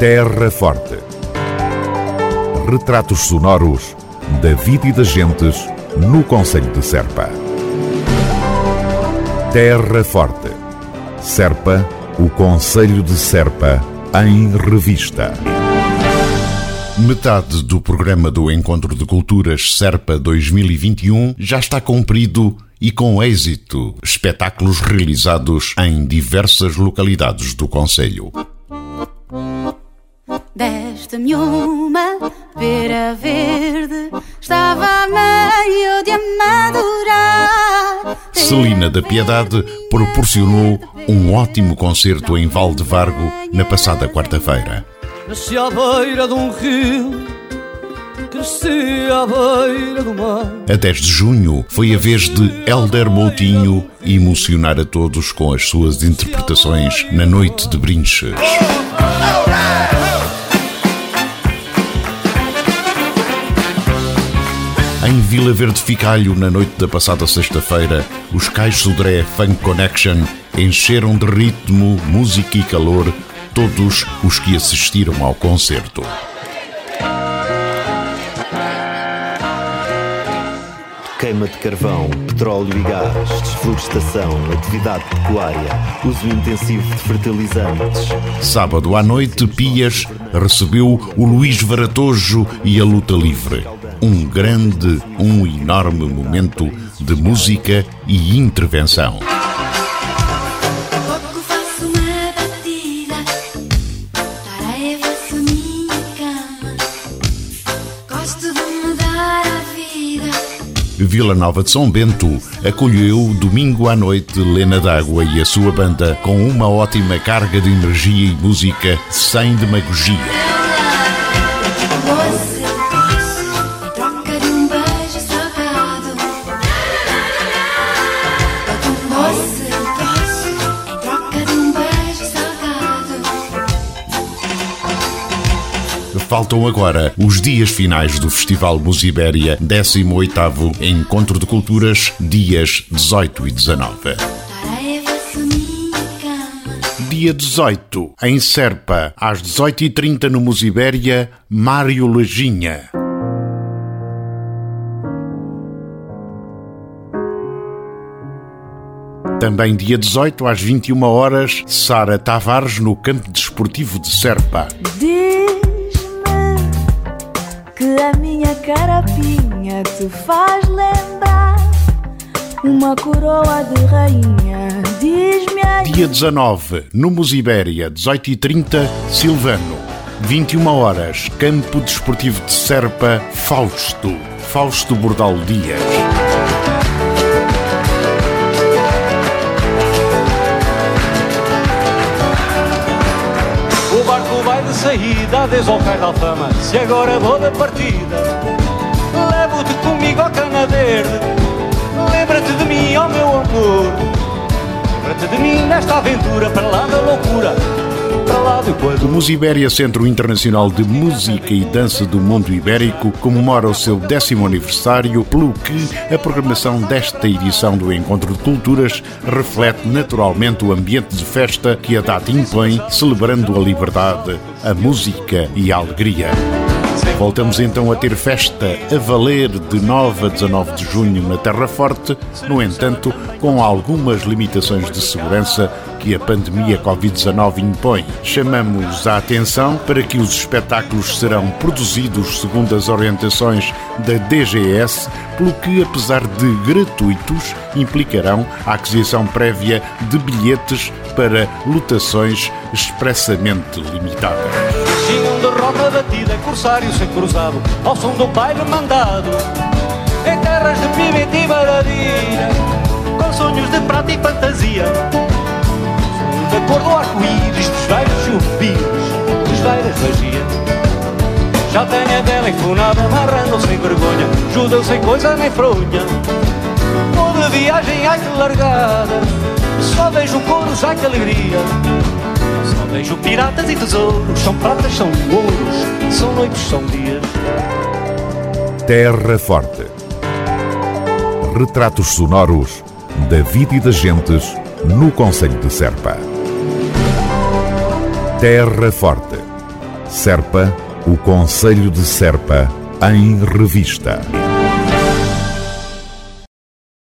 Terra Forte. Retratos sonoros da vida e das gentes no Conselho de Serpa. Terra Forte. Serpa, o Conselho de Serpa, em revista. Metade do programa do Encontro de Culturas Serpa 2021 já está cumprido e com êxito. Espetáculos realizados em diversas localidades do Conselho. Desta-me uma pera verde, estava meio de amadurar. Celina da Piedade proporcionou um ótimo concerto em Valdevargo na passada quarta-feira. Nasci à beira de um rio, cresci à beira do mar. A 10 de junho foi a vez de Elder Moutinho emocionar a todos com as suas interpretações na Noite de Brinches. Em Vila Verde Ficalho, na noite da passada sexta-feira, os Cais Sodré Funk Connection encheram de ritmo, música e calor todos os que assistiram ao concerto. Queima de carvão, petróleo e gás, desflorestação, atividade pecuária, uso intensivo de fertilizantes. Sábado à noite, Pias recebeu o Luís Varatojo e a Luta Livre. Um grande, um enorme momento de música e intervenção. Pouco faço uma batida, faço Vila Nova de São Bento acolheu domingo à noite Lena D'Água e a sua banda com uma ótima carga de energia e música sem demagogia. Faltam agora os dias finais do Festival Musibéria 18º Encontro de Culturas, dias 18 e 19. Tareia faço minha cama. Dia 18, em Serpa, às 18h30 no Musibéria, Mário Leginha. Também dia 18, às 21 horas, Sara Tavares no Campo Desportivo de Serpa. Diz-me que a minha carapinha te faz lembrar uma coroa de rainha. Diz-me aí. Dia 19, no Musibéria, 18h30, Silvano. 21 horas, Campo Desportivo de Serpa, Fausto. Fausto Bordal Dias. O barco vai de saída desde ao cais da alfama. Se agora vou da partida, levo-te comigo ao cana verde. Lembra-te de mim, ó meu amor. Lembra-te de mim nesta aventura para lá da loucura, O quando. Musibéria Centro Internacional de Música e Dança do Mundo Ibérico comemora o seu décimo aniversário, pelo que a programação desta edição do Encontro de Culturas reflete naturalmente o ambiente de festa que a data impõe, celebrando a liberdade, a música e a alegria. Voltamos então a ter festa a valer de 9 a 19 de junho na Terra Forte, no entanto, com algumas limitações de segurança que a pandemia Covid-19 impõe. Chamamos a atenção para que os espetáculos serão produzidos segundo as orientações da DGS, pelo que, apesar de gratuitos, implicarão a aquisição prévia de bilhetes para lotações expressamente limitadas. Tinham de roda batida, corsário sem cruzado, ao som do baile mandado. Em terras de pimenta e maravilha, com sonhos de prata e fantasia. Da cor do arco-íris, dos velhos chupidos, dos velhas magia. Já tenho a vela enfunada, amarrando sem vergonha, judeu sem coisa nem fronha. Vou de viagem, ai que largada, só vejo couro, ai que alegria. Só vejo piratas e tesouros, são pratas, são ouros, são noites, são dias. Terra Forte. Retratos sonoros da vida e das gentes no Conselho de Serpa. Terra Forte. Serpa, o Conselho de Serpa, em revista.